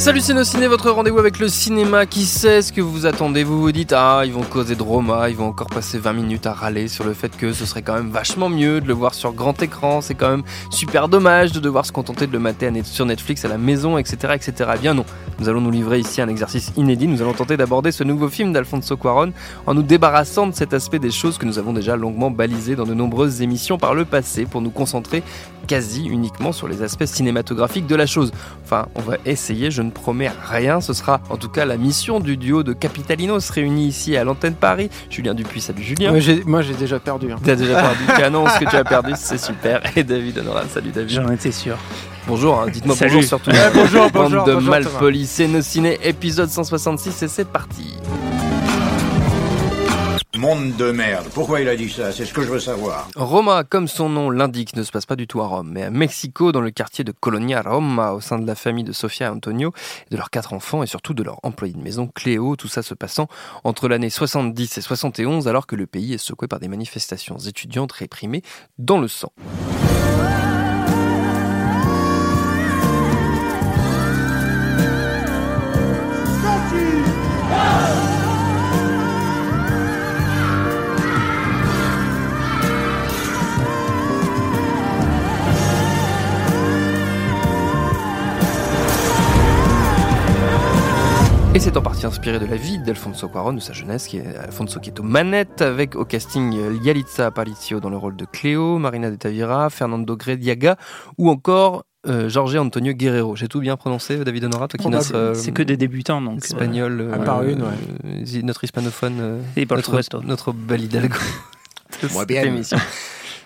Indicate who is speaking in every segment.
Speaker 1: Salut Ciné, votre rendez-vous avec le cinéma. Qui sait ce que vous attendez? Vous vous dites, ah, ils vont causer de Roma, ils vont encore passer 20 minutes à râler sur le fait que ce serait quand même vachement mieux de le voir sur grand écran. C'est quand même super dommage de devoir se contenter de le mater sur Netflix à la maison, etc. etc. Eh bien non, nous allons nous livrer ici un exercice inédit. Nous allons tenter d'aborder ce nouveau film d'Alfonso Cuaron en nous débarrassant de cet aspect des choses que nous avons déjà longuement balisé dans de nombreuses émissions par le passé pour nous concentrer quasi uniquement sur les aspects cinématographiques de la chose. Enfin, on va essayer, je ne promets rien, ce sera en tout cas la mission du duo de Capitalinos réunis ici à l'antenne Paris. Julien Dupuis, salut Julien.
Speaker 2: moi j'ai déjà perdu. Hein.
Speaker 1: T'as déjà perdu, tu annonces que tu as perdu, c'est super. Et David Honoran, salut David.
Speaker 3: J'en étais sûr.
Speaker 1: Bonjour, hein, dites-moi bonjour surtout.
Speaker 2: bonjour, bonjour.
Speaker 1: Bande de malpolis, c'est nos ciné, épisode 166 et c'est parti.
Speaker 4: Monde de merde. Pourquoi il a dit ça? C'est ce que je veux savoir.
Speaker 1: Roma, comme son nom l'indique, ne se passe pas du tout à Rome, mais à Mexico, dans le quartier de Colonia Roma, au sein de la famille de Sofia Antonio, de leurs quatre enfants et surtout de leur employé de maison Cléo, tout ça se passant entre l'année 70 et 71, alors que le pays est secoué par des manifestations étudiantes réprimées dans le sang. Et c'est en partie inspiré de la vie d'Alfonso Cuarón, de sa jeunesse, qui est Alfonso qui est aux manettes, avec au casting Yalitza Aparicio dans le rôle de Cléo, Marina de Tavira, Fernando Grediaga, ou encore euh, Jorge Antonio Guerrero. J'ai tout bien prononcé, David Honora, toi qui
Speaker 3: oh, bah,
Speaker 1: notre, euh,
Speaker 3: C'est que des débutants, donc.
Speaker 1: Espagnol.
Speaker 2: Euh, à part une, ouais.
Speaker 1: notre hispanophone.
Speaker 3: Et
Speaker 1: notre, notre bel Hidalgo.
Speaker 4: Moi bien.
Speaker 1: Émission.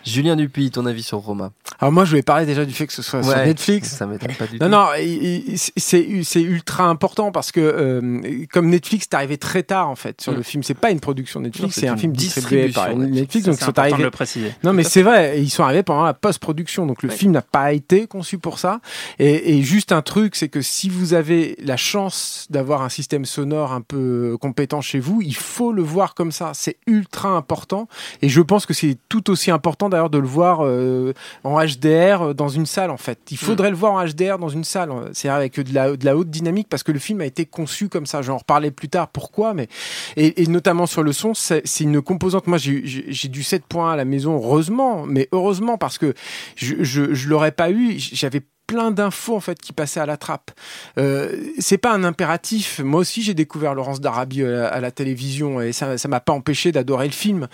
Speaker 1: Julien Dupuis, ton avis sur Roma?
Speaker 2: Alors moi, je voulais parler déjà du fait que ce soit sur Netflix.
Speaker 1: Ça m'étonne pas du
Speaker 2: non, tout. Non, non, c'est ultra important parce que euh, comme Netflix, est arrivé très tard en fait sur mm. le film. C'est pas une production Netflix, c'est un film distribué par Netflix.
Speaker 3: donc ils sont arrivés. De le préciser.
Speaker 2: Non, mais c'est vrai, ils sont arrivés pendant la post-production, donc le film n'a pas été conçu pour ça. Et, et juste un truc, c'est que si vous avez la chance d'avoir un système sonore un peu compétent chez vous, il faut le voir comme ça. C'est ultra important. Et je pense que c'est tout aussi important d'ailleurs de le voir euh, en HDR euh, dans une salle en fait. Il mm. faudrait le voir en HDR dans une salle, c'est avec de la, de la haute dynamique parce que le film a été conçu comme ça. J'en reparlerai plus tard pourquoi, mais et, notamment sur le son, c'est une composante. Moi, j'ai du 7 points à la maison, heureusement, mais heureusement parce que je, je, je l'aurais pas eu. J'avais plein d'infos en fait qui passaient à la trappe. Euh, c'est pas un impératif. Moi aussi, j'ai découvert Laurence d'Arabie euh, à, la télévision et ça, ça m'a pas empêché d'adorer le film.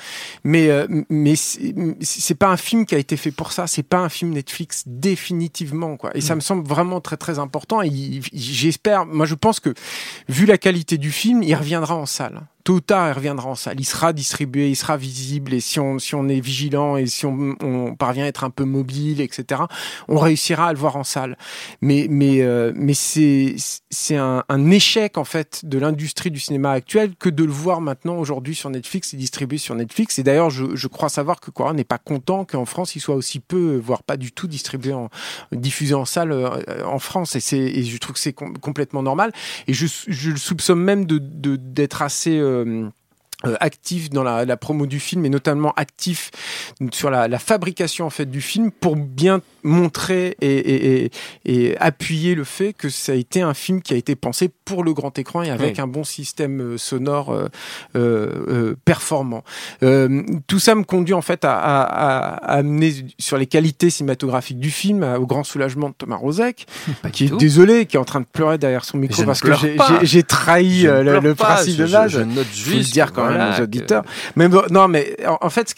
Speaker 2: Mais euh, mais c'est pas un film qui a été fait pour ça. C'est pas un film Netflix définitivement quoi. Et ça mm. me semble vraiment très très important. Et j'espère. Moi, je pense que vu la qualité du film, il reviendra en salle tôt ou tard, il reviendra en salle. Il sera distribué, il sera visible. Et si on, si on est vigilant et si on, on parvient à être un peu mobile, etc., on réussira à le voir en salle. Mais, mais, euh, mais c'est, c'est un, un, échec, en fait, de l'industrie du cinéma actuel que de le voir maintenant, aujourd'hui, sur Netflix et distribué sur Netflix. Et d'ailleurs, je, je crois savoir que quoi n'est pas content qu'en France, il soit aussi peu, voire pas du tout distribué en, diffusé en salle euh, en France. Et et je trouve que c'est complètement normal. Et je, je le soupçonne même de, de, d'être assez, euh, euh, euh, actif dans la, la, promo du film et notamment actif sur la, la, fabrication en fait du film pour bien montrer et, et, et, et, appuyer le fait que ça a été un film qui a été pensé pour le grand écran et avec un bon système euh, sonore euh, euh, performant. Euh, tout ça me conduit en fait à, à, à, amener sur les qualités cinématographiques du film au grand soulagement de Thomas Rozek qui est désolé, qui est en train de pleurer derrière son micro parce que j'ai trahi le, le principe de l'âge.
Speaker 1: Je, je, note juste dire quand
Speaker 2: voilà, auditeurs. Mais non, mais en, fait,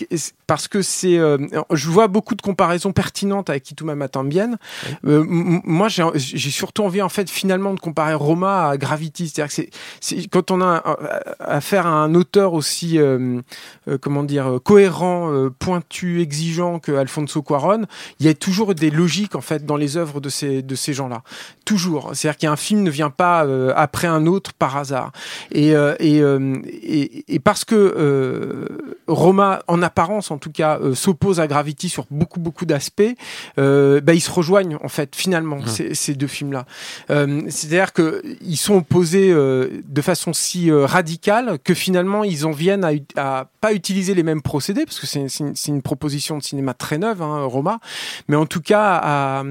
Speaker 2: parce que c'est, euh, je vois beaucoup de comparaisons pertinentes avec Kituma Matambienne. Euh, moi, j'ai surtout envie, en fait, finalement, de comparer Roma à Gravity. C'est-à-dire que c'est quand on a affaire à un auteur aussi, euh, comment dire, cohérent, pointu, exigeant que Alfonso Cuaron, il y a toujours des logiques, en fait, dans les œuvres de ces, de ces gens-là. Toujours. C'est-à-dire qu'un film ne vient pas après un autre par hasard. Et, et, et, et parce que euh, Roma, en apparence en tout cas, euh, s'oppose à Gravity sur beaucoup beaucoup d'aspects. euh, bah, ils se rejoignent en fait finalement
Speaker 1: Mmh.
Speaker 2: ces, ces deux films-là. Euh, C'est-à-dire que ils sont opposés euh, de façon si euh, radicale que finalement ils en viennent à, à pas utiliser les mêmes procédés parce que c'est une, une proposition de cinéma très neuve, hein, Roma, mais en tout cas à,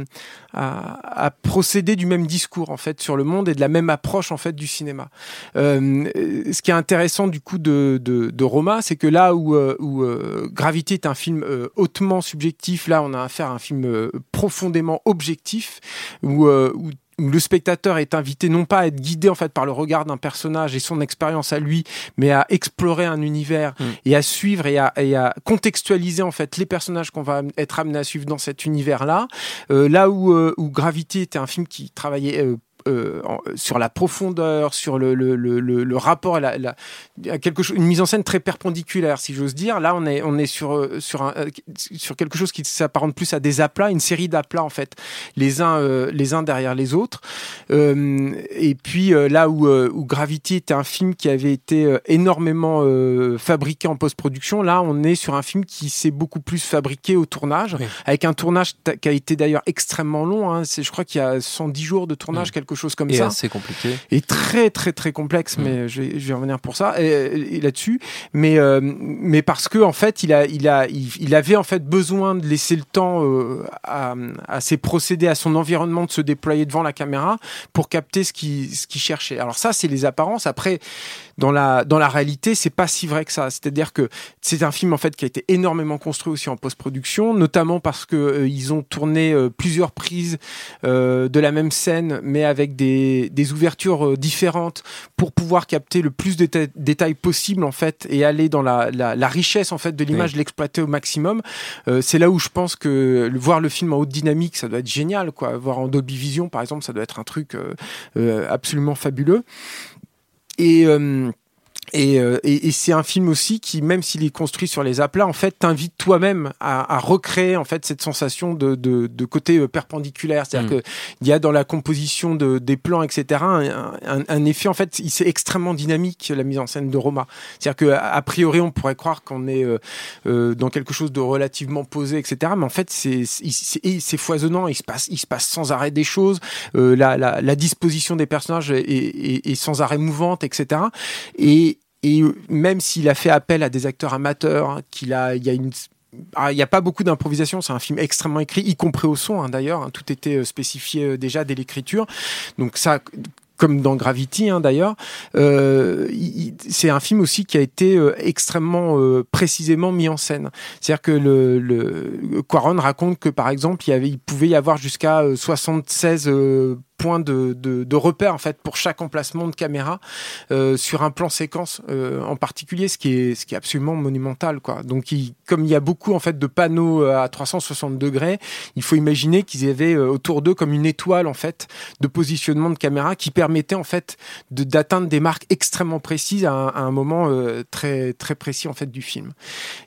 Speaker 2: à, à procéder du même discours en fait sur le monde et de la même approche en fait du cinéma. Euh, ce qui est intéressant du coup de, de, de Roma, c'est que là où, euh, où euh, Gravity est un film euh, hautement subjectif, là on a affaire à un film euh, profondément objectif où où le spectateur est invité non pas à être guidé en fait par le regard d'un personnage et son expérience à lui, mais à explorer un univers
Speaker 1: Mm.
Speaker 2: et à suivre et à, et à contextualiser en fait les personnages qu'on va être amené à suivre dans cet univers-là. Euh, là où, euh, où Gravity était un film qui travaillait euh, euh, sur la profondeur, sur le, le, le, le, rapport, à la, la- à quelque chose, une mise en scène très perpendiculaire, si j'ose dire. Là, on est, on est sur, euh, sur, un, euh, sur quelque chose qui s'apparente plus à des aplats, une série d'aplats en fait, les uns, euh, les uns derrière les autres. Euh, et puis là où, où Gravity était un film qui avait été énormément fabriqué en post-production, là, on est sur un film qui s'est beaucoup plus fabriqué au tournage,
Speaker 1: Oui.
Speaker 2: avec un tournage qui a été d'ailleurs extrêmement long. Hein. Je crois qu'il y a 110 jours de tournage,
Speaker 1: Mm.
Speaker 2: quelque chose comme
Speaker 1: Et
Speaker 2: ça
Speaker 1: assez compliqué.
Speaker 2: et très très très complexe
Speaker 1: Mm.
Speaker 2: mais je vais, je vais revenir pour ça et, et là-dessus mais euh, mais parce que en fait il a il a il, il avait en fait besoin de laisser le temps euh, à, à ses procédés à son environnement de se déployer devant la caméra pour capter ce qu'il ce qu'il cherchait alors ça c'est les apparences après dans la dans la réalité c'est pas si vrai que ça c'est-à-dire que c'est un film en fait qui a été énormément construit aussi en post-production notamment parce que euh, ils ont tourné euh, plusieurs prises euh, de la même scène, mais avec des, des ouvertures euh, différentes pour pouvoir capter le plus de déta- détails possible en fait et aller dans la, la, la richesse en fait de l'image, l'exploiter au maximum. Euh, c'est là où je pense que le- voir le film en haute dynamique, ça doit être génial, quoi. Voir en Dolby Vision, par exemple, ça doit être un truc euh, euh, absolument fabuleux. Et euh, et, euh, et, et c'est un film aussi qui, même s'il est construit sur les aplats, en fait, t'invite toi-même à, à recréer en fait cette sensation de, de, de côté euh, perpendiculaire. C'est-à-dire
Speaker 1: Mm.
Speaker 2: que il y a dans la composition de, des plans, etc., un, un, un effet en fait, c'est extrêmement dynamique la mise en scène de Roma. C'est-à-dire que a priori, on pourrait croire qu'on est euh, euh, dans quelque chose de relativement posé, etc. Mais en fait, c'est foisonnant. Il se passe, il se passe sans arrêt des choses. Euh, la, la, la disposition des personnages est, est, est sans arrêt mouvante, etc. Et et même s'il a fait appel à des acteurs amateurs, hein, qu'il a, il y a une ah, il n'y a pas beaucoup d'improvisation, c'est un film extrêmement écrit, y compris au son hein, d'ailleurs. hein, tout était euh, spécifié euh, déjà dès l'écriture. Donc ça, comme dans Gravity d'ailleurs, euh, c'est un film aussi qui a été euh, extrêmement précisément mis en scène. C'est-à-dire que le, le Quaron raconte que par exemple, il, pouvait y avoir jusqu'à euh, 76 points de, repère en fait pour chaque emplacement de caméra euh, sur un plan séquence euh, en particulier, ce qui est ce qui est absolument monumental quoi. Donc il, comme il y a beaucoup en fait de panneaux euh, à 360 degrés, il faut imaginer qu'ils avaient autour d'eux comme une étoile en fait de positionnement de caméra qui permettait en fait d'atteindre des marques extrêmement précises à un, moment très très précis en fait du film.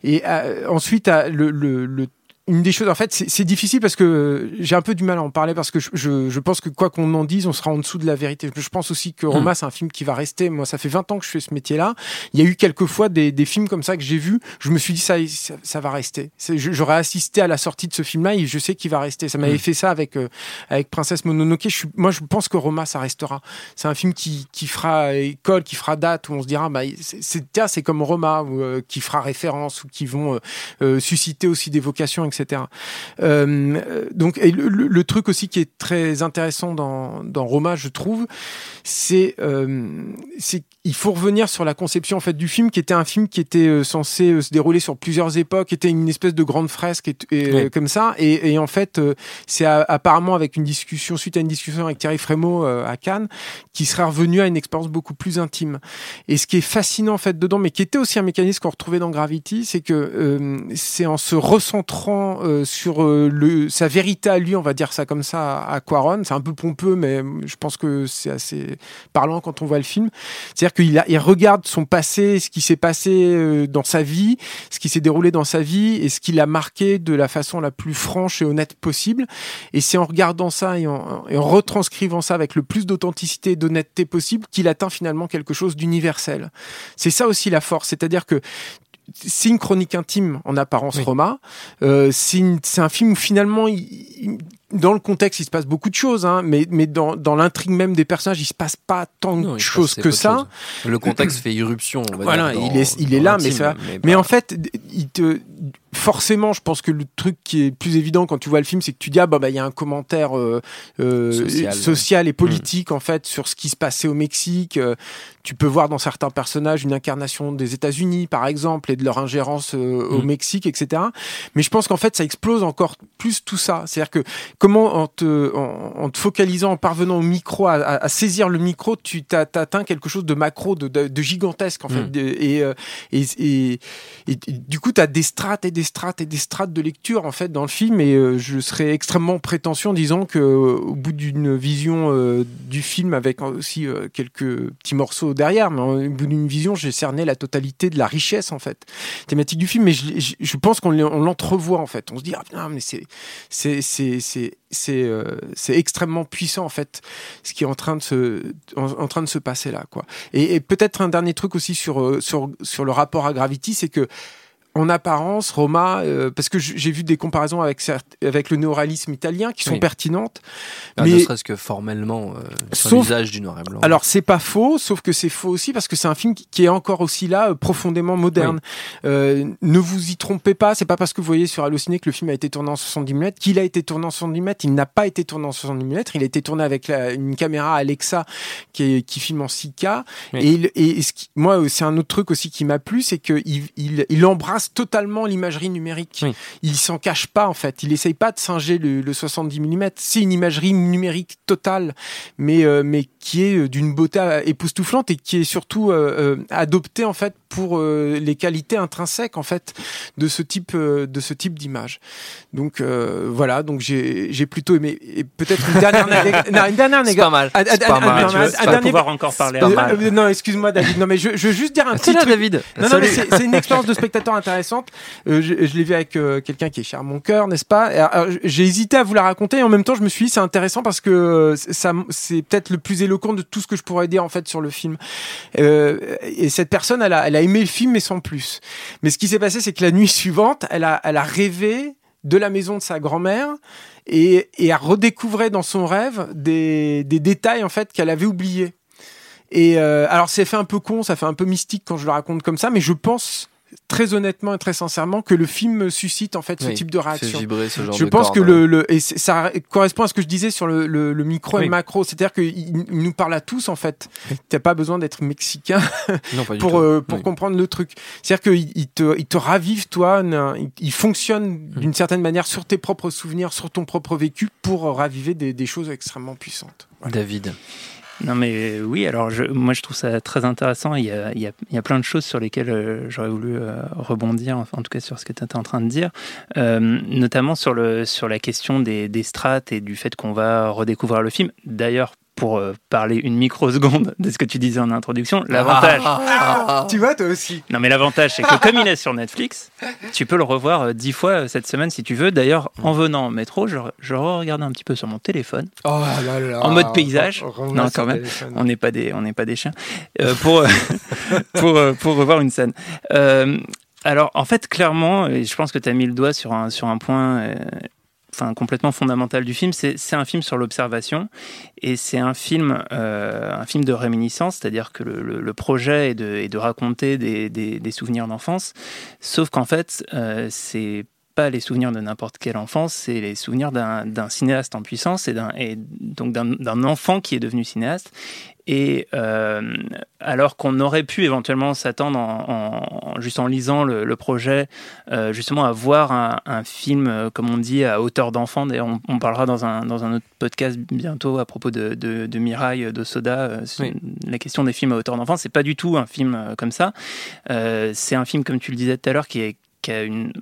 Speaker 2: Et ensuite à le, le, le une des choses, en fait, c'est difficile parce que j'ai un peu du mal à en parler parce que je, je, je pense que quoi qu'on en dise, on sera en dessous de la vérité. Je pense aussi que Roma, c'est un film qui va rester. Moi, ça fait 20 ans que je fais ce métier-là. Il y a eu quelques fois des, des films comme ça que j'ai vus. Je me suis dit, ça, ça, ça va rester. J'aurais assisté à la sortie de ce film-là et je sais qu'il va rester. Ça m'avait
Speaker 1: Mm.
Speaker 2: fait ça avec, euh, avec Princesse Mononoke. Je suis, moi, je pense que Roma, ça restera. C'est un film qui, qui fera école, qui fera date, où on se dira, bah, c'est- comme Roma, ou, euh, qui fera référence ou qui vont euh, euh, susciter aussi des vocations, etc. Euh, donc, et le, truc aussi qui est très intéressant dans, dans Roma, je trouve, c'est euh, qu'il faut revenir sur la conception en fait du film, qui était un film qui était euh, censé euh, se dérouler sur plusieurs époques, était une espèce de grande fresque et, et,
Speaker 1: Oui.
Speaker 2: comme ça, et, et en fait, c'est a- apparemment avec une discussion suite à une discussion avec Thierry Frémaux à Cannes, qui serait revenu à une expérience beaucoup plus intime. Et ce qui est fascinant en fait dedans, mais qui était aussi un mécanisme qu'on retrouvait dans Gravity, c'est que euh, c'est en se recentrant euh, sur euh, sa vérité à lui, on va dire ça comme ça, à Quaron. C'est un peu pompeux, mais je pense que c'est assez parlant quand on voit le film. C'est-à-dire qu'il regarde son passé, ce qui s'est passé euh, dans sa vie, ce qui s'est déroulé dans sa vie et ce qui l'a marqué de la façon la plus franche et honnête possible. Et c'est en regardant ça et en, et en retranscrivant ça avec le plus d'authenticité et d'honnêteté possible qu'il atteint finalement quelque chose d'universel. C'est ça aussi la force, c'est-à-dire que c'est une chronique intime en apparence,
Speaker 1: Oui.
Speaker 2: Roma. Euh, c'est un film où finalement, il- il- dans le contexte, il se passe beaucoup de choses, hein, mais, mais dans, dans l'intrigue même des personnages, il se passe pas tant
Speaker 1: Non,
Speaker 2: de choses que ça.
Speaker 1: Le contexte fait irruption. on va
Speaker 2: Voilà,
Speaker 1: dire, dans-
Speaker 2: il est, il est
Speaker 1: dans
Speaker 2: là, mais
Speaker 1: l'intime,
Speaker 2: ça.
Speaker 1: mais
Speaker 2: Mais
Speaker 1: pas-
Speaker 2: en fait, il te forcément, je pense que le truc qui est plus évident quand tu vois le film, c'est que tu dis ah bah bah, il y a un commentaire euh, euh,
Speaker 1: Social,
Speaker 2: et politique en fait sur ce qui se passait au Mexique. Euh, tu peux voir dans certains personnages une incarnation des États-Unis par exemple et de leur ingérence euh, au
Speaker 1: Mm.
Speaker 2: Mexique, etc. Mais je pense qu'en fait ça explose encore plus tout ça. C'est-à-dire que comment en te, en, en te focalisant, en parvenant au micro, à, à- à saisir le micro, tu t'as- t'atteins quelque chose de macro, de, de, de gigantesque en fait.
Speaker 1: Mm.
Speaker 2: Et, euh, et, et, et- et du coup, tu as des strates et des strates et des strates de lecture en fait dans le film. Et euh, je serais extrêmement prétentieux en disant que euh, au bout d'une vision euh, du film avec aussi quelques petits morceaux derrière, mais au bout d'une vision, j'ai cerné la totalité de la richesse en fait thématique du film. Mais je, pense qu'on l'en- on l'entrevoit en fait. On se dit ah putain, mais c'est c'est c'est c'est c'est extrêmement puissant en fait ce qui est en train de se en, train de se passer là quoi. Et, et peut-être un dernier truc aussi sur sur sur le rapport à Gravity, c'est que en apparence, Roma, euh, parce que j'ai vu des comparaisons avec, certes- avec le néoréalisme italien qui sont
Speaker 1: Oui.
Speaker 2: pertinentes.
Speaker 1: Ah, Ne
Speaker 2: mais-
Speaker 1: serait-ce que formellement, euh, sur l'usage du noir et blanc.
Speaker 2: Alors c'est pas faux, sauf que c'est faux aussi parce que c'est un film qui, est encore aussi là, euh, profondément moderne. Euh, ne vous y trompez pas, c'est pas parce que vous voyez sur Allociné que le film a été tourné en 70 mm qu'il a été tourné en 70 mm. Il n'a pas été tourné en 70 mm. Il a été tourné avec la- une caméra Alexa qui, est- qui filme en 6K.
Speaker 1: Oui.
Speaker 2: Et, il- et ce qui- moi, c'est un autre truc aussi qui m'a plu, c'est que il, il, il totalement l'imagerie numérique.
Speaker 1: Oui.
Speaker 2: Il s'en cache pas en fait. Il essaye pas de singer le, le 70 mm. C'est une imagerie numérique totale mais euh, mais qui est euh, d'une beauté époustouflante et qui est surtout euh, adoptée en fait pour euh, les qualités intrinsèques en fait de ce type euh, de ce type d'image. Donc euh, voilà, donc j'ai j'ai plutôt aimé et peut-être une dernière non, une dernière
Speaker 1: c'est pas mal. Pas
Speaker 3: tu tu vas pouvoir encore parler
Speaker 2: Euh, euh, non, excuse-moi David. Non mais je, je veux juste dire un petit truc.
Speaker 1: David.
Speaker 2: Non, non,
Speaker 1: Salut.
Speaker 2: mais c'est c'est une expérience de spectateur intéressante. Euh, je l'ai vu avec euh, quelqu'un qui est cher à mon cœur, n'est-ce pas? Alors, J'ai hésité à vous la raconter et en même temps, je me suis dit c'est intéressant parce que euh, c'est peut-être le plus éloquent de tout ce que je pourrais dire en fait sur le film. Euh, et cette personne, elle a, elle a aimé le film mais sans plus. Mais ce qui s'est passé, c'est que la nuit suivante, elle a, elle a rêvé de la maison de sa grand-mère et, et a redécouvert dans son rêve des, des détails en fait qu'elle avait oubliés. Et euh, alors c'est fait un peu con, ça fait un peu mystique quand je le raconte comme ça, mais je pense très honnêtement et très sincèrement que le film suscite en fait ce
Speaker 1: Oui,
Speaker 2: type de réaction.
Speaker 1: vibrer ce genre
Speaker 2: Je
Speaker 1: de
Speaker 2: pense que le, le et ça correspond à ce que je disais sur le, le, le micro et le macro, c'est-à-dire qu'il il nous parle à tous en fait. T'as pas besoin d'être mexicain
Speaker 1: Non,
Speaker 2: pour euh, pour
Speaker 1: Oui.
Speaker 2: comprendre le truc. C'est-à-dire qu'il il te il te ravive toi, il, il fonctionne
Speaker 1: Hmm.
Speaker 2: d'une certaine manière sur tes propres souvenirs, sur ton propre vécu pour raviver des, des choses extrêmement puissantes.
Speaker 1: David.
Speaker 3: Non mais oui, alors moi je trouve ça très intéressant. Il y a, il y a, plein de choses sur lesquelles euh, j'aurais voulu euh, rebondir, en tout cas sur ce que tu étais en train de dire, Euh, notamment sur, le, sur la question des, des strates et du fait qu'on va redécouvrir le film. D'ailleurs, pour euh, parler une microseconde de ce que tu disais en introduction, l'avantage...
Speaker 1: Ah.
Speaker 2: Tu vois toi aussi.
Speaker 3: Non mais l'avantage c'est que comme il est sur Netflix, tu peux le revoir euh, dix fois euh, cette semaine si tu veux. D'ailleurs, en venant en métro, je, je regardais un petit peu sur mon téléphone.
Speaker 2: Oh là là.
Speaker 3: En mode paysage. Non, quand même.
Speaker 2: téléphone.
Speaker 3: On n'est pas des, on n'est pas des chiens. Euh, pour, pour, pour revoir une scène. Euh, alors, en fait, clairement, et je pense que tu as mis le doigt sur un, sur un point euh, enfin, complètement fondamental du film, c'est un film sur l'observation et c'est un film, euh, un film de réminiscence, c'est-à-dire que le, le- projet est de, est de raconter des, des- des souvenirs d'enfance, sauf qu'en fait, euh, c'est pas les souvenirs de n'importe quelle enfance, c'est les souvenirs d'un cinéaste en puissance et, donc d'un enfant qui est devenu cinéaste. Et euh, alors qu'on aurait pu éventuellement s'attendre, en, en- en- juste en lisant le, le projet, euh, justement à voir un, un film, euh, comme on dit, à hauteur d'enfant. D'ailleurs, on, on parlera dans un, dans un autre podcast bientôt à propos de, de, de Mirai, de Soda. euh,
Speaker 1: Oui.
Speaker 3: La question des films à hauteur d'enfant, c'est pas du tout un film comme ça. C'est un film, comme tu le disais tout à l'heure, qui, est, qui a une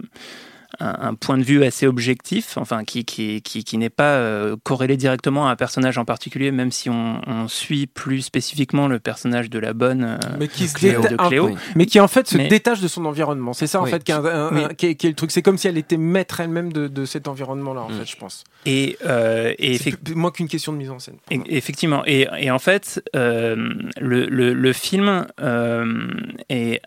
Speaker 3: un, un point de vue assez objectif, enfin qui, qui, qui, qui n'est pas euh, corrélé directement à un personnage en particulier, même si on, on suit plus spécifiquement le personnage de la bonne euh,
Speaker 2: mais qui se
Speaker 3: Cléo,
Speaker 2: déta-
Speaker 3: de Cléo.
Speaker 1: Oui.
Speaker 2: mais qui en fait se
Speaker 3: Mais-
Speaker 2: détache de son environnement. C'est ça en
Speaker 1: Oui.
Speaker 2: fait qui est, un- un-
Speaker 3: Oui.
Speaker 2: un- qui est- qui est le truc. C'est comme si elle était maître elle-même de, de cet environnement-là en
Speaker 1: Mm.
Speaker 2: fait, je pense.
Speaker 3: Et, euh, et
Speaker 2: plus- moins qu'une question de mise en scène.
Speaker 3: Effectivement. Et, et en fait, euh, le, le, le film euh, est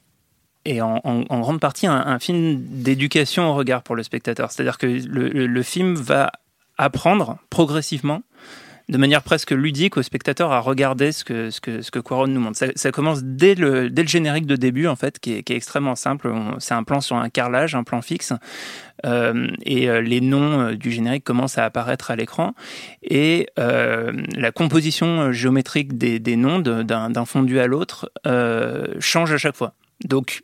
Speaker 3: est en, grande partie un, film d'éducation au regard pour le spectateur. C'est-à-dire que le, film va apprendre progressivement de manière presque ludique au spectateur à regarder ce que, ce que, ce que Quaron nous montre. Ça, commence dès le, dès le générique de début, en fait, qui est, qui est extrêmement simple. C'est un plan sur un carrelage, un plan fixe, euh, et euh, les noms euh, du générique commencent à apparaître à l'écran. Et la composition géométrique des, des noms d'un fondu à l'autre change à chaque fois. Donc,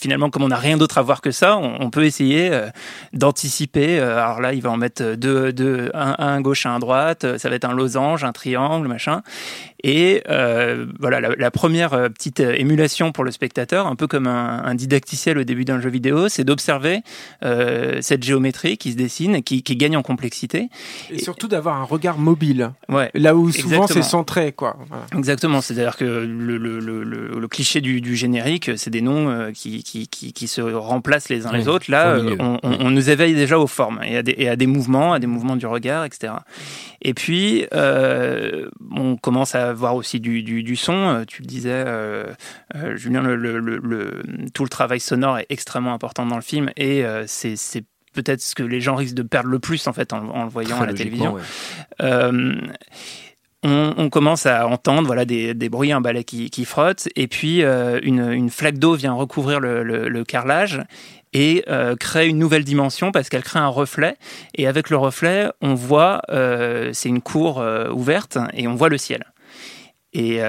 Speaker 3: finalement, comme on n'a rien d'autre à voir que ça, on, peut essayer euh, d'anticiper. Euh, alors là, il va en mettre deux, deux un, un, gauche, un à droite. Ça va être un losange, un triangle, machin. Et euh, voilà, la, première petite émulation pour le spectateur, un peu comme un, un didacticiel au début d'un jeu vidéo, c'est d'observer cette géométrie qui se dessine et qui, qui gagne en complexité.
Speaker 2: Et, surtout d'avoir un regard mobile.
Speaker 3: Ouais,
Speaker 2: là où souvent c'est centré, quoi.
Speaker 3: Exactement. C'est-à-dire que le, le, le, le, cliché du, du générique, c'est des noms qui qui, se remplacent les uns les autres. Là, euh, on, nous éveille déjà aux formes et à, des, à des mouvements, à des mouvements du regard, etc. Et puis, euh, on commence à voir aussi du, du, son. Euh, tu le disais, Julien, le, tout le travail sonore est extrêmement important dans le film et c'est peut-être ce que les gens risquent de perdre le plus en fait en, le voyant à la télévision on, commence à entendre voilà des, bruits, un balai qui, frotte, et puis euh, une, flaque d'eau vient recouvrir le, carrelage et euh, crée une nouvelle dimension parce qu'elle crée un reflet. Et avec le reflet, on voit, euh, c'est une cour ouverte, et on voit le ciel. Et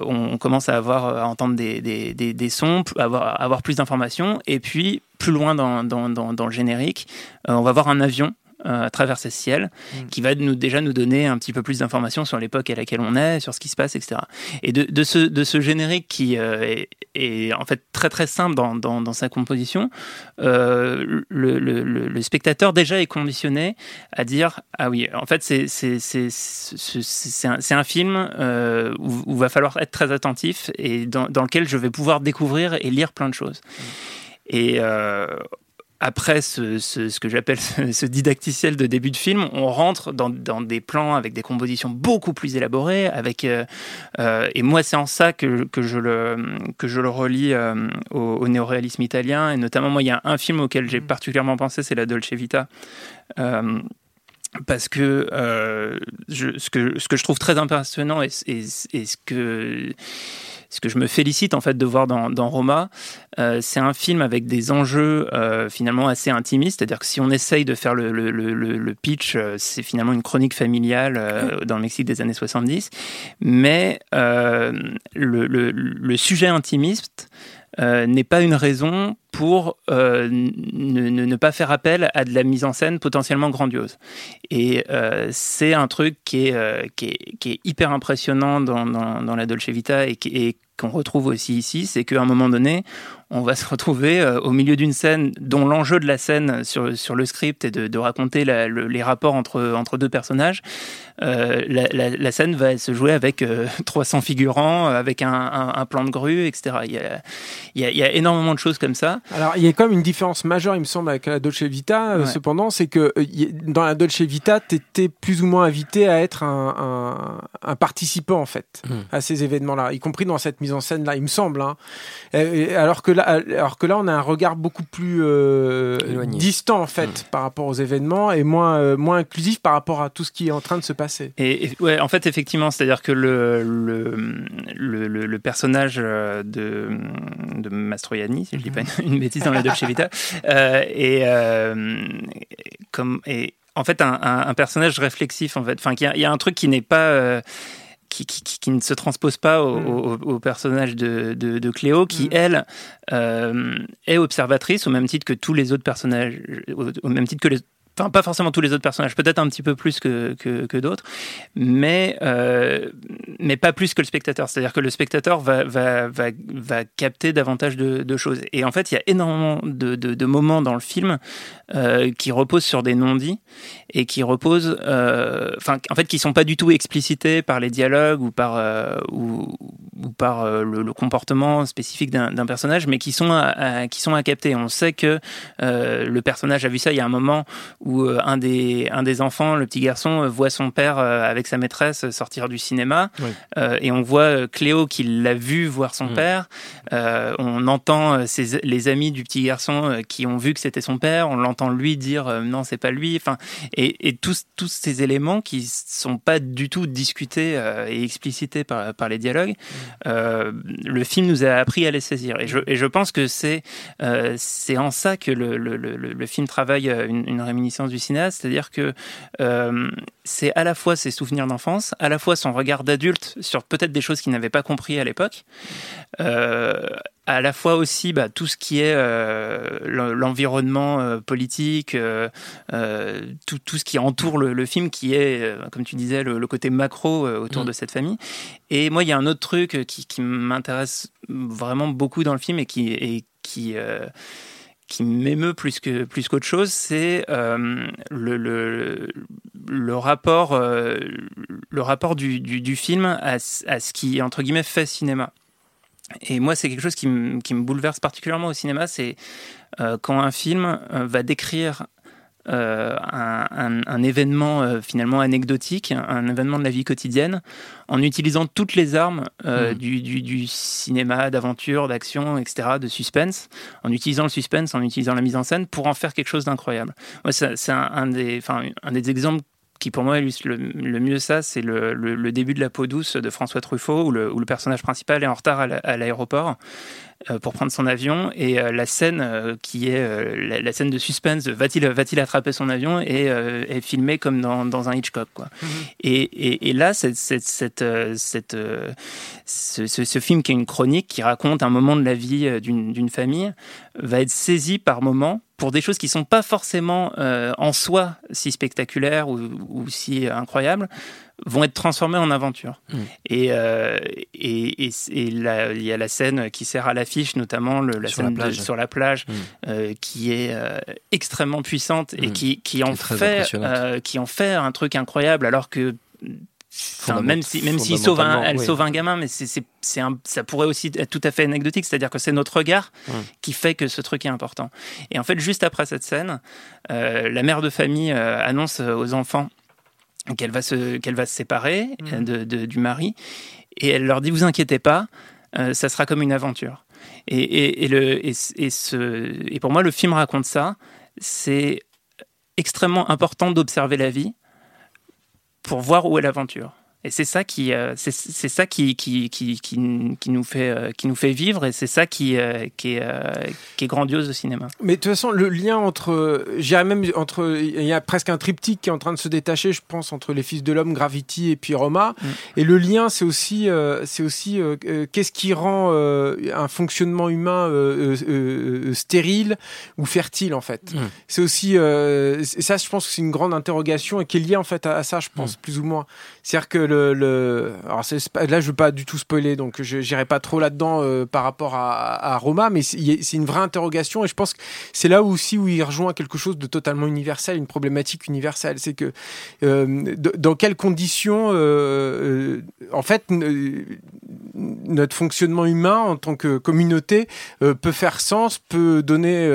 Speaker 3: on commence à avoir à entendre des, sons, à avoir, avoir plus d'informations. Et puis, plus loin dans, dans le générique, on va voir un avion à travers ce ciel, mm. qui va nous, déjà nous donner un petit peu plus d'informations sur l'époque à laquelle on est, sur ce qui se passe, etc. Et de, de, ce, de ce générique qui euh, est, en fait très très simple dans, dans, dans sa composition, euh, le, le, le, spectateur déjà est conditionné à dire ah oui, en fait c'est c'est un, un, film où, il va falloir être très attentif et dans, dans, lequel je vais pouvoir découvrir et lire plein de choses. Mm. Et après ce, ce, que j'appelle ce didacticiel de début de film, on rentre dans, dans des plans avec des compositions beaucoup plus élaborées. Avec, euh, euh, et moi, c'est en ça que, que, je le, que je le relie euh, au, néoréalisme italien. Et notamment, moi, il y a un film auquel j'ai mmh. particulièrement pensé, c'est La Dolce Vita. Parce que, je, ce que ce que je trouve très impressionnant et, et, et ce que ce que je me félicite en fait de voir dans, dans Roma, euh, c'est un film avec des enjeux euh, finalement assez intimistes. C'est-à-dire que si on essaye de faire le, le, le, le pitch, euh, c'est finalement une chronique familiale euh, dans le Mexique des années 70. Mais euh, le, sujet intimiste n'est pas une raison pour ne, ne, pas faire appel à de la mise en scène potentiellement grandiose. Et c'est un truc qui est, est, hyper impressionnant dans, la Dolce Vita et qu'on retrouve aussi ici, c'est qu'à un moment donné, on va se retrouver euh, au milieu d'une scène dont l'enjeu de la scène sur, le script est de, raconter les rapports entre deux personnages. Euh, la, scène va se jouer avec 300 euh, figurants, avec un, plan de grue, etc. Il y, a, il, y a, énormément de choses comme ça.
Speaker 2: Alors, il y a quand même une différence majeure, il me semble, avec la Dolce Vita. cependant, c'est que dans la Dolce Vita, tu étais plus ou moins invité à être un, un, participant, en fait, hmm. à ces événements-là, y compris dans cette mise en scène-là, il me semble. Hein. alors que alors que là, on a un regard beaucoup plus euh, distant en fait hmm. par rapport aux événements et moins euh, moins inclusif par rapport à tout ce qui est en train de se passer.
Speaker 3: Et, ouais, en fait, effectivement, c'est-à-dire que le le, le, personnage euh, de de Mastroianni, si je dis pas une, une bêtise dans la Dolce Vita, et comme et en fait un, un, personnage réflexif en fait, enfin il y, a un truc qui n'est pas qui, qui, ne se transpose pas au, mm. personnage de, de, Cléo, qui, mm. elle, euh, est observatrice au même titre que tous les autres personnages, au même titre que les Enfin, pas forcément tous les autres personnages, peut-être un petit peu plus que, que, d'autres, mais, euh, mais pas plus que le spectateur. C'est-à-dire que le spectateur va, va, va, va capter davantage de, de, choses. Et en fait, il y a énormément de, de, moments dans le film euh, qui reposent sur des non-dits et qui reposent, euh, enfin, en fait, qui sont pas du tout explicités par les dialogues ou par, euh, ou, par euh, le, comportement spécifique d'un personnage, mais qui sont qui sont à capter. On sait que le personnage a vu ça il y a un moment où où euh, un, des, un des enfants, le petit garçon, euh, voit son père avec sa maîtresse sortir du cinéma. et on voit Cléo qui l'a vu voir son mm. père. on entend les amis du petit garçon qui ont vu que c'était son père. On l'entend lui dire non, c'est pas lui. Enfin, et, et tous, tous ces éléments qui sont pas du tout discutés et explicités par, par les dialogues, mm. le film nous a appris à les saisir. Et je, et je pense que c'est c'est en ça que le, le, le, le film travaille une, une réminiscence du cinéaste, c'est-à-dire que euh, c'est à la fois ses souvenirs d'enfance, à la fois son regard d'adulte sur peut-être des choses qu'il n'avait pas compris à l'époque, euh, à la fois aussi bah, tout ce qui est euh, l'environnement politique, tout, tout, ce qui entoure le, film, qui est, comme tu disais, le, côté macro autour mm. de cette famille. Et moi, il y a un autre truc qui, qui m'intéresse vraiment beaucoup dans le film et qui, et qui qui m'émeut plus que plus qu'autre chose, c'est euh, le, le, le, rapport euh, le rapport du, du, film à, à, ce qui entre guillemets fait cinéma. Et moi, c'est quelque chose qui, qui, me bouleverse particulièrement au cinéma, c'est euh, quand un film va décrire euh, un, événement euh, finalement anecdotique, un, événement de la vie quotidienne, en utilisant toutes les armes euh, mmh. du, cinéma, d'aventure, d'action, etc., de suspense, en utilisant le suspense, en utilisant la mise en scène pour en faire quelque chose d'incroyable. c'est un, des, un des exemples qui pour moi illustre le, mieux ça, c'est le, début de La peau douce de François Truffaut, où le, personnage principal est en retard à l'aéroport. Euh, pour prendre son avion et euh, la scène euh, qui est la, scène de suspense va-t-il va-t-il attraper son avion et est filmée comme dans, dans un Hitchcock quoi. Mhm. et, et, là cette, cette, cette, cette ce, ce, film qui est une chronique qui raconte un moment de la vie d'une famille va être saisi par moments pour des choses qui sont pas forcément en soi si spectaculaires ou, ou si incroyables vont être transformés en aventure. Mm. Et, euh, et, et, il y a la scène qui sert à l'affiche, notamment le, la sur scène la sur la plage, mm. euh, qui est euh, extrêmement puissante et mm. qui, qui en fait, qui en fait un truc incroyable, alors que même si même s'il sauve un, elle sauve un gamin, mais c'est ça pourrait aussi être tout à fait anecdotique, c'est-à-dire que c'est notre regard qui fait que ce truc est important. Et en fait, juste après cette scène, la mère de famille annonce aux enfants qu'elle va se qu'elle va se séparer mmh. de, du mari et elle leur dit vous inquiétez pas euh, ça sera comme une aventure et, et, le et, ce, et pour moi le film raconte ça c'est extrêmement important d'observer la vie pour voir où est l'aventure et c'est ça qui, euh, c'est ça qui qui, qui, qui, nous fait, euh, qui nous fait vivre et c'est ça qui, euh, qui, est, qui est grandiose au cinéma.
Speaker 2: Mais de toute façon, le lien entre, j'irais même entre, il y a presque un triptyque qui est en train de se détacher, je pense, entre les Fils de l'homme, Gravity et puis Roma. Mm. Et le lien, c'est aussi, c'est aussi qu'est-ce qui rend un fonctionnement humain stérile ou fertile en fait. Mm. C'est aussi, ça, je pense que c'est une grande interrogation et qui est liée en fait à, ça, je pense, mm. plus ou moins. C'est-à-dire que le, alors là je veux pas du tout spoiler donc je n'irai pas trop là-dedans euh, par rapport à, Roma mais c'est une vraie interrogation et je pense que c'est là aussi où il rejoint quelque chose de totalement universel une problématique universelle. C'est que euh, dans quelles conditions euh, en fait notre fonctionnement humain en tant que communauté peut faire sens peut donner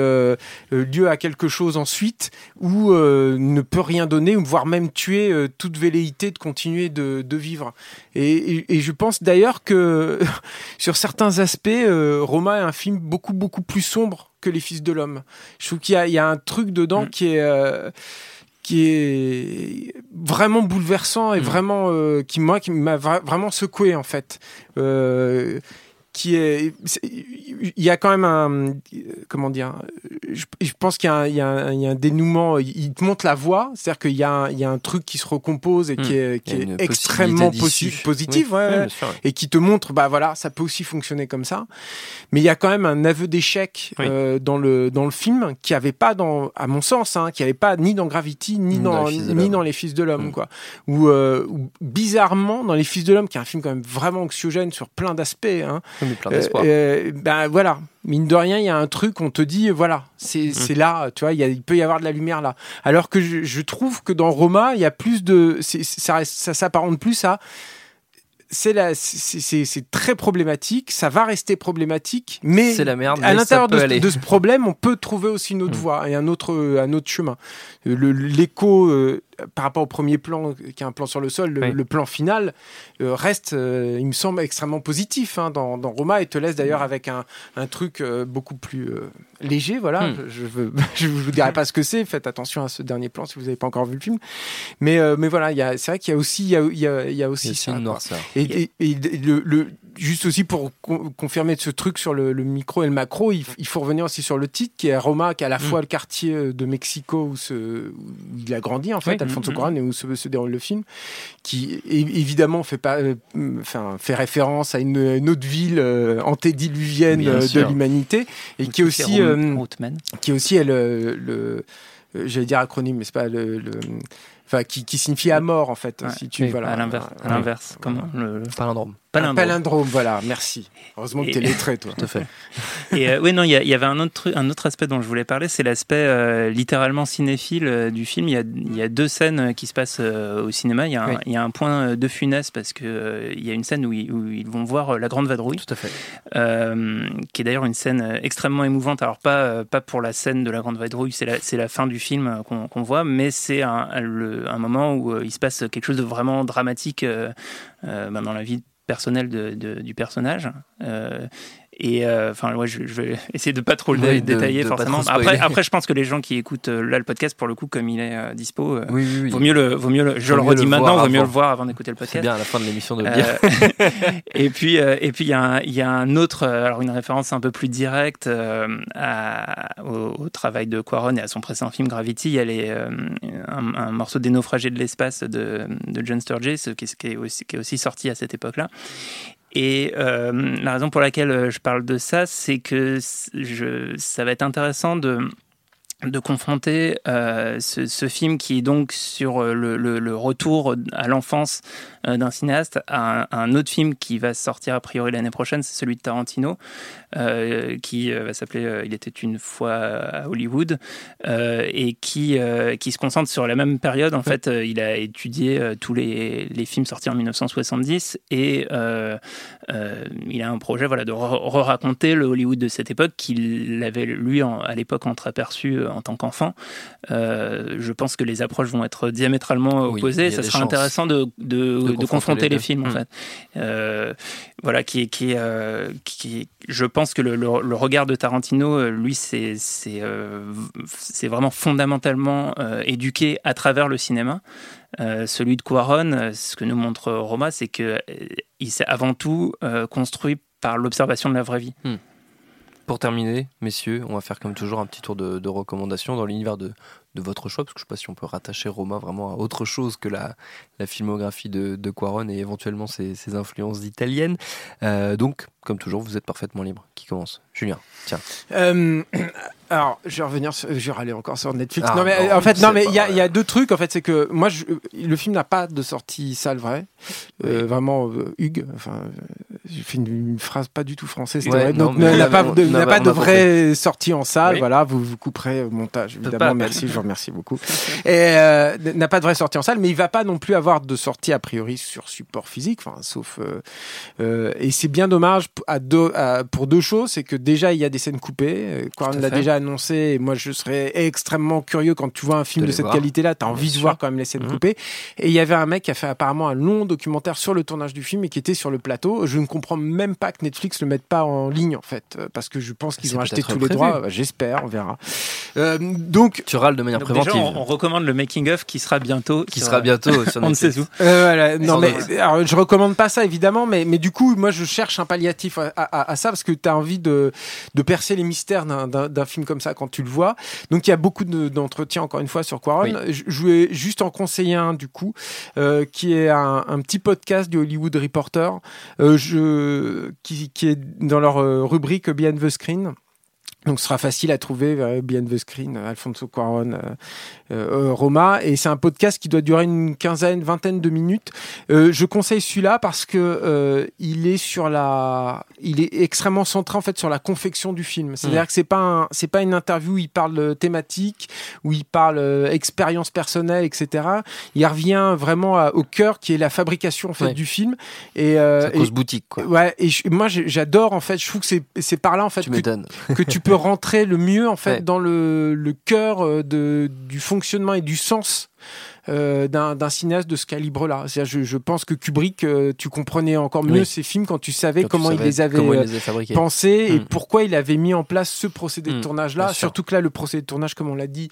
Speaker 2: lieu à quelque chose ensuite ou ne peut rien donner voire même tuer toute velléité de continuer de de vivre. Et, je pense d'ailleurs que sur certains aspects, euh, Roma est un film beaucoup, beaucoup plus sombre que Les Fils de l'Homme. Je trouve qu'il y, a un truc dedans mm. qui est... Euh, qui est vraiment bouleversant et mm. vraiment euh, qui moi qui m'a vraiment secoué en fait qui est, il y a quand même un, comment dire, je, pense qu'il y, y, a un dénouement, il te montre la voie, c'est-à-dire qu'il y, a un, il y a un truc qui se recompose et qui hmm. est, qui est extrêmement positif, ouais, et qui te montre, bah voilà, ça peut aussi fonctionner comme ça. Mais il y a quand même un aveu d'échec euh, dans le dans le film qui avait pas dans, à mon sens, hein, qui avait pas ni dans Gravity ni, dans, ni dans les Fils de l'homme, hmm. quoi. Ou euh, bizarrement dans les Fils de l'homme, qui est un film quand même vraiment anxiogène sur plein d'aspects. Hein,
Speaker 1: euh, euh,
Speaker 2: ben voilà, mine de rien, il y a un truc, on te dit, voilà, c'est mmh. là, tu vois, il peut y avoir de la lumière là. Alors que je, trouve que dans Roma, il y a plus de. Ça, ça s'apparente plus à c'est très problématique, ça va rester problématique, mais
Speaker 1: C'est la merde.
Speaker 2: à l'intérieur de, ce-
Speaker 1: aller.
Speaker 2: de ce problème, on peut trouver aussi une autre
Speaker 1: Mm.
Speaker 2: voie et un autre, un autre chemin. Euh, L'écho euh, par rapport au premier plan, euh, qui est un plan sur le sol, le,
Speaker 1: Oui.
Speaker 2: le plan final euh, reste, euh, il me semble, extrêmement positif hein, dans, dans Roma et te laisse d'ailleurs avec un, un truc euh, beaucoup plus euh, léger. Voilà,
Speaker 1: Mm.
Speaker 2: je, veux, je vous dirai pas ce que c'est. Faites attention à ce dernier plan si vous n'avez pas encore vu le film. Mais, euh, mais voilà, c'est vrai qu'il y a aussi, il y a, y a- il y a aussi ça,
Speaker 1: une
Speaker 2: quoi.
Speaker 1: noirceur.
Speaker 2: Et, et- et le, le- juste aussi pour con- confirmer ce truc sur le, le micro et le macro, il, il faut revenir aussi sur le titre qui est Roma, qui est à la
Speaker 1: Mm.
Speaker 2: fois le quartier euh, de Mexico où, se- où il a grandi en fait,
Speaker 1: Oui.
Speaker 2: Alfonso
Speaker 3: Mm, mm.
Speaker 2: Cuarón, et où se, se déroule le film, qui évidemment fait pas, euh, enfin fait référence à une, une autre ville euh, antédiluvienne de l'humanité et qui est aussi, euh, qui est aussi le, le- j'allais dire acronyme, mais c'est pas le, le- enfin qui, qui signifie à mort en fait.
Speaker 3: Ouais.
Speaker 2: Si tu voilà,
Speaker 3: à l'inverse.
Speaker 2: Ouais.
Speaker 3: À l'inverse. Comment le, le
Speaker 1: Palindrome.
Speaker 2: Un
Speaker 3: palindrome.
Speaker 2: palindrome, voilà, merci. Heureusement que
Speaker 3: Et-
Speaker 2: t'es lettré, toi.
Speaker 1: Tout à fait.
Speaker 3: Et euh, oui, non, il y, avait un autre, truc- un autre aspect dont je voulais parler, c'est l'aspect euh, littéralement cinéphile euh, du film. Il y, a, il y a deux scènes qui se passent euh, au cinéma. Il y, a un,
Speaker 2: Oui.
Speaker 3: il y a un point de funeste parce que euh, il y a une scène où ils, où ils vont voir la Grande Vadrouille,
Speaker 1: Tout à fait.
Speaker 3: euh, qui est d'ailleurs une scène extrêmement émouvante. Alors pas euh, pas pour la scène de la Grande Vadrouille, c'est la, fin du film qu'on voit, mais c'est un, un moment où euh, il se passe quelque chose de vraiment dramatique euh, euh, ben, dans la vie personnelle de- de- du personnage. Euh, et euh, enfin, ouais, je, je vais essayer de pas trop le
Speaker 1: Oui,
Speaker 3: dé-
Speaker 1: de-
Speaker 3: détailler
Speaker 1: de
Speaker 3: forcément. Après, après, je pense que les gens qui écoutent euh, là le podcast, pour le coup, comme il est euh, dispo,
Speaker 1: Oui,
Speaker 3: vaut mieux le, vaut mieux le, je
Speaker 1: Vaut
Speaker 3: le redis maintenant, vaut mieux le voir avant d'écouter le
Speaker 1: C'est
Speaker 3: podcast.
Speaker 1: bien à la fin de l'émission de le dire.
Speaker 3: Et puis, euh, et puis il y, a un- il y a un autre, alors une référence un peu plus directe euh, à- au, au travail de Quaron et à son précédent film Gravity. Il y a les, euh, un, un morceau des naufragés de l'espace de, de John Sturges, qui, qui est aussi, qui est aussi sorti à cette époque-là. Et euh, la raison pour laquelle euh, je parle de ça, c'est que ça va être intéressant de de confronter euh, ce, film qui est donc sur le, le- retour à l'enfance d'un cinéaste à un, à un autre film qui va sortir a priori l'année prochaine, c'est celui de Tarantino, euh, qui euh, va s'appeler euh, Il était une fois à Hollywood, et qui, qui se concentre sur la même période. En fait, il a étudié tous les, les films sortis en 1970 et il a un projet voilà, de re- re-raconter le Hollywood de cette époque qu'il avait, lui, en- à l'époque, entreaperçu en tant qu'enfant. Je pense que les approches vont être diamétralement
Speaker 1: Oui,
Speaker 3: opposées.
Speaker 1: a
Speaker 3: Ça sera
Speaker 1: chances
Speaker 3: intéressant de, de, de
Speaker 1: confronter
Speaker 3: confronter
Speaker 1: les
Speaker 3: films, en
Speaker 1: Mm.
Speaker 3: fait. Euh, voilà, qui est, qui est, euh, je pense que le, regard de Tarantino, euh, lui, euh, c'est vraiment fondamentalement euh, éduqué à travers le cinéma. Euh, celui de Cuaron, euh, ce que nous montre Roma, c'est que euh, il s'est avant tout euh, construit par l'observation de la vraie vie.
Speaker 1: Pour terminer, messieurs, on va faire comme toujours un petit tour de, de recommandations dans l'univers de, de votre choix, parce que je ne sais pas si on peut rattacher Roma vraiment à autre chose que la, la filmographie de, de Quaron et éventuellement ses, ses influences italiennes. Euh, donc, comme toujours, vous êtes parfaitement libre. Qui commence? Julien, tiens.
Speaker 2: Euh, alors, je vais revenir, sur- je vais râler encore sur Netflix.
Speaker 1: Ah,
Speaker 2: non, mais
Speaker 1: non,
Speaker 2: en fait, non, mais il y, a- y deux trucs. En fait, c'est que moi, je- le film n'a pas de sortie salle vraie. Euh, Vraiment, Hugues. Enfin, j'ai fait une, une phrase pas du tout française.
Speaker 1: Ouais,
Speaker 2: Donc,
Speaker 1: mais
Speaker 2: n'a
Speaker 1: on
Speaker 2: pas
Speaker 1: a-
Speaker 2: de,
Speaker 1: a-
Speaker 2: pas de
Speaker 1: a
Speaker 2: vraie sortie en salle.
Speaker 1: Oui.
Speaker 2: Voilà, vous vous couperez au montage, évidemment. Merci, je vous remercie beaucoup. Et euh, n'a pas de vraie sortie en salle, mais il va pas non plus avoir de sortie a priori sur support physique. Enfin, sauf. euh, euh, et c'est bien dommage à deux, à- pour deux choses. C'est que déjà, il y a des scènes coupées. Euh,
Speaker 1: Tout à
Speaker 2: l'a déjà annoncé. Et moi, je serais extrêmement curieux quand tu vois un film
Speaker 1: De
Speaker 2: cette qualité-là. Tu as envie de voir quand même les scènes
Speaker 1: Mhm.
Speaker 2: coupées. Et il y avait un mec qui a fait apparemment un long documentaire sur le tournage du film et qui était sur le plateau. Je ne comprends même pas que Netflix le mette pas en ligne, en fait. euh, Parce que je pense qu'ils ont acheté tous les
Speaker 1: prévu.
Speaker 2: droits. Bah, J'espère, on verra. Euh, donc,
Speaker 1: Tu râles de manière
Speaker 3: Donc déjà,
Speaker 1: préventive.
Speaker 3: on, on recommande le making-of qui sera bientôt.
Speaker 1: qui
Speaker 3: sur-
Speaker 1: sera bientôt sur
Speaker 3: On ne sait où.
Speaker 2: Euh, voilà. Non, mais alors, je recommande pas ça évidemment, mais, mais du coup, moi, je cherche un palliatif à, à- à ça parce que tu as envie de, de percer les mystères d'un- film comme ça quand tu le vois. Donc, il y a beaucoup de- d'entretiens, encore une fois, sur Quaron.
Speaker 1: Oui.
Speaker 2: Je, je vais juste en conseiller un, du coup, euh, qui est un, un petit podcast du Hollywood Reporter, euh, qui, qui est dans leur euh, rubrique Behind the Screen. Donc ce sera facile à trouver euh, Behind the Screen, Alfonso Cuaron, euh, euh, Roma. Et c'est un podcast qui doit durer une quinzaine, vingtaine de minutes. Euh, je conseille celui-là parce que euh, il est sur la, il est extrêmement centré en fait sur la confection du film. C'est-à-dire
Speaker 1: Mm.
Speaker 2: que c'est pas un, c'est pas une interview où il parle thématique, où il parle euh, expérience personnelle, etc. Il revient vraiment à- au cœur qui est la fabrication en fait
Speaker 1: Ouais.
Speaker 2: du film. Et, euh,
Speaker 1: Ça
Speaker 2: et-
Speaker 1: cause boutique, quoi.
Speaker 2: Ouais, et moi j'adore en fait, je trouve que c'est c'est par là en fait
Speaker 1: Tu
Speaker 2: que,
Speaker 1: m'étonnes.
Speaker 2: que tu peux rentrer le mieux en fait
Speaker 1: Ouais.
Speaker 2: dans le, le cœur euh, de, du fonctionnement et du sens euh, d'un cinéaste de ce calibre-là. Je, je pense que Kubrick, euh, tu comprenais encore mieux
Speaker 1: Oui.
Speaker 2: ses films quand tu savais
Speaker 1: Quand tu
Speaker 2: comment il les avait
Speaker 1: comment il les
Speaker 2: pensés et
Speaker 1: Mm.
Speaker 2: pourquoi il avait mis en place ce procédé de
Speaker 1: Mm,
Speaker 2: tournage-là. Surtout que là, le procédé de tournage, comme on l'a dit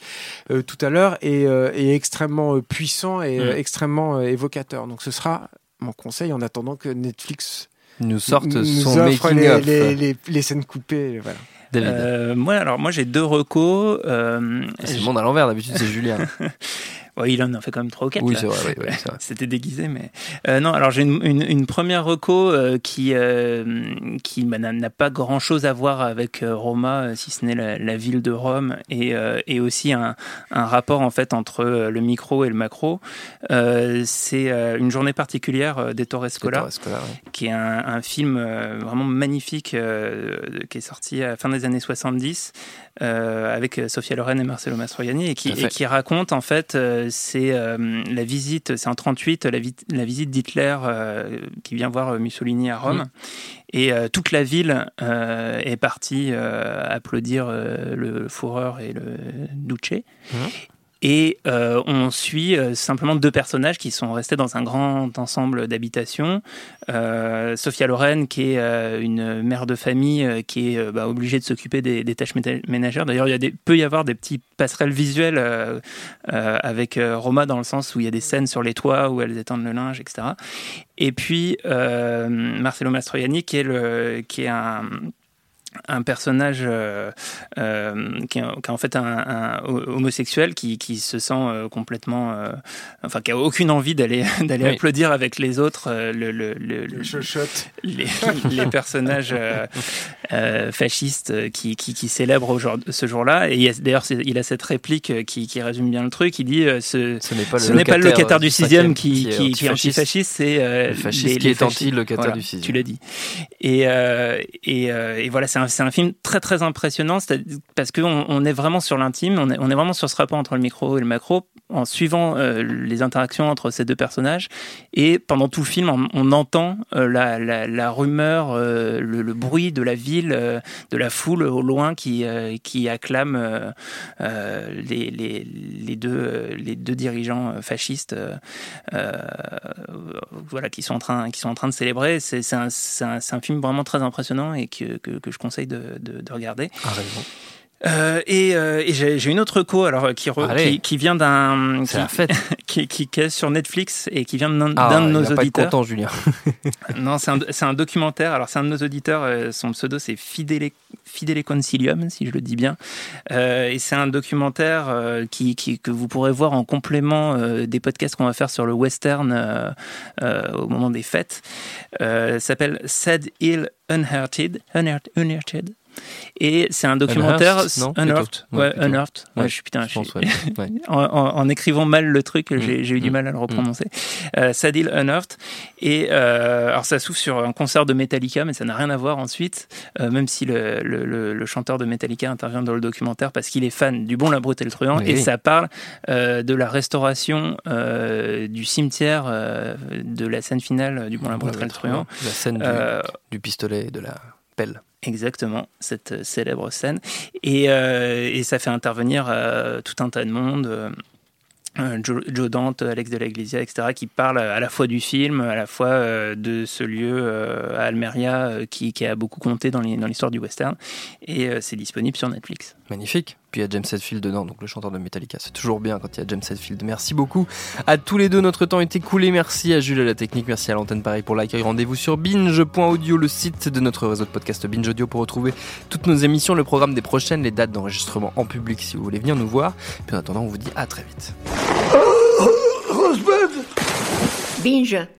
Speaker 2: euh, tout à l'heure, est, est extrêmement puissant et
Speaker 1: Mm.
Speaker 2: extrêmement évocateur. Donc ce sera mon conseil en attendant que Netflix
Speaker 1: Nous sortent
Speaker 2: nous
Speaker 1: son making
Speaker 2: les, les- les scènes coupées. Voilà.
Speaker 1: David.
Speaker 3: Euh, moi, alors moi j'ai deux recos. Euh,
Speaker 1: c'est le monde à l'envers, d'habitude c'est Julien.
Speaker 3: ouais, il en a fait quand même trois ou quatre.
Speaker 1: oui,
Speaker 3: là.
Speaker 1: c'est vrai, oui.
Speaker 3: C'était déguisé, mais euh, non. Alors j'ai une, une- une première reco euh, qui euh, qui bah, n'a pas grand chose à voir avec Roma, si ce n'est la, la ville de Rome, et, et aussi un, un rapport en fait entre le micro et le macro. C'est une journée particulière euh, d'Ettore Scola
Speaker 1: ouais.
Speaker 3: qui est un, un film vraiment magnifique qui est sorti à la fin des années 70 euh, avec Sofia Loren et Marcello Mastroianni et qui, et qui raconte en fait c'est euh, la visite c'est en 38 la, vi- la visite d'Hitler euh, qui vient voir euh, Mussolini à Rome
Speaker 1: Mhm.
Speaker 3: et euh, toute la ville euh, est partie euh, applaudir euh, le Führer et le Duce
Speaker 1: Mhm.
Speaker 3: Et euh, on suit euh, simplement deux personnages qui sont restés dans un grand ensemble d'habitations. Euh, Sophia Loren, qui est une mère de famille, qui est bah, obligée de s'occuper des, tâches ménagères. D'ailleurs, il peut y avoir des petits passerelles visuelles avec Roma dans le sens où il y a des scènes sur les toits où elles étendent le linge, etc. Et puis Marcello Mastroianni, qui est un un personnage euh, euh, qui, est, qui est en fait un, un homosexuel qui, qui se sent euh, complètement, euh, enfin qui a aucune envie d'aller d'aller
Speaker 1: Oui.
Speaker 3: applaudir avec les autres euh, le, le, le- le- les, les personnages euh, euh, fascistes qui, qui, qui célèbrent ce jour-là. Et d'ailleurs, il a cette réplique qui, qui résume bien le truc. Il dit euh, ce,
Speaker 1: Ce n'est pas le
Speaker 3: ce n'est pas le locataire du sixième qui, qui, qui est
Speaker 1: antifasciste.
Speaker 3: antifasciste, c'est euh,
Speaker 1: Le fasciste
Speaker 3: les-
Speaker 1: qui
Speaker 3: les
Speaker 1: est anti-locataire
Speaker 3: Voilà,
Speaker 1: du sixième.
Speaker 3: Tu l'as dit. Et, euh, et, euh, et voilà, c'est un, un film très très impressionnant parce qu'on on est vraiment sur l'intime, on est, vraiment sur ce rapport entre le micro et le macro en suivant euh, les interactions entre ces deux personnages. Et pendant tout le film, on, entend euh, la, rumeur, euh, le, bruit de la ville, de la foule au loin qui, acclame les, deux, dirigeants fascistes voilà, qui, sont en train, de célébrer. C'est un, film vraiment très impressionnant et que, que, que je conseille de, de, de regarder.
Speaker 1: Ah.
Speaker 3: Euh, et euh, et j'ai une autre co alors qui, re-
Speaker 1: Allez.
Speaker 3: qui, qui vient d'un
Speaker 1: C'est
Speaker 3: qui, qui, qui est sur Netflix et qui vient d'un
Speaker 1: Ah,
Speaker 3: d'un de
Speaker 1: il
Speaker 3: nos
Speaker 1: pas être
Speaker 3: auditeurs.
Speaker 1: content, Julien.
Speaker 3: Non, c'est un, documentaire. Alors, c'est un de nos auditeurs. euh, son pseudo, c'est Fidele, Fidele Concilium, si je le dis bien. Euh, et c'est un documentaire qui, que vous pourrez voir en complément des podcasts qu'on va faire sur le western au moment des fêtes. S'appelle Sad Hill Unhearted. Unhearted. Et c'est un documentaire.
Speaker 1: Unhearthed, non,
Speaker 3: Unearthed. Ouais,
Speaker 1: Ouais.
Speaker 3: Unearthed. Ouais, je suis putain,
Speaker 1: Je pense,
Speaker 3: en, en- en écrivant mal le truc, j'ai
Speaker 1: Mm,
Speaker 3: j'ai eu du
Speaker 1: mm,
Speaker 3: mal à le reprononcer. Euh, Sadil Unearthed. Et euh, alors ça s'ouvre sur un concert de Metallica, mais ça n'a rien à voir ensuite, euh, même si le, le- le- le chanteur de Metallica intervient dans le documentaire parce qu'il est fan du Bon, la Brute et le Truand.
Speaker 1: Oui.
Speaker 3: Et ça parle de la restauration du cimetière de la scène finale du Bon, la Brute et le Truand.
Speaker 1: La scène du, du pistolet et de la pelle.
Speaker 3: Exactement, cette euh, célèbre scène. Et, euh, et ça fait intervenir euh, tout un tas de monde. Joe, Dante, Alex de la Iglesia, etc., qui parlent à la fois du film, à la fois de ce lieu à Almeria qui, qui a beaucoup compté dans l'histoire du western. Et c'est disponible sur Netflix.
Speaker 1: Magnifique. Puis il y a James Hetfield dedans, donc le chanteur de Metallica. C'est toujours bien quand il y a James Hetfield. Merci beaucoup à tous les deux. Notre temps est écoulé. Merci à Jules à la technique. Merci à l'antenne pareil pour l'accueil. Rendez-vous sur binge.audio, le site de notre réseau de podcast Binge Audio pour retrouver toutes nos émissions, le programme des prochaines, les dates d'enregistrement en public si vous voulez venir nous voir. Puis en attendant, on vous dit à très vite.
Speaker 5: Binge.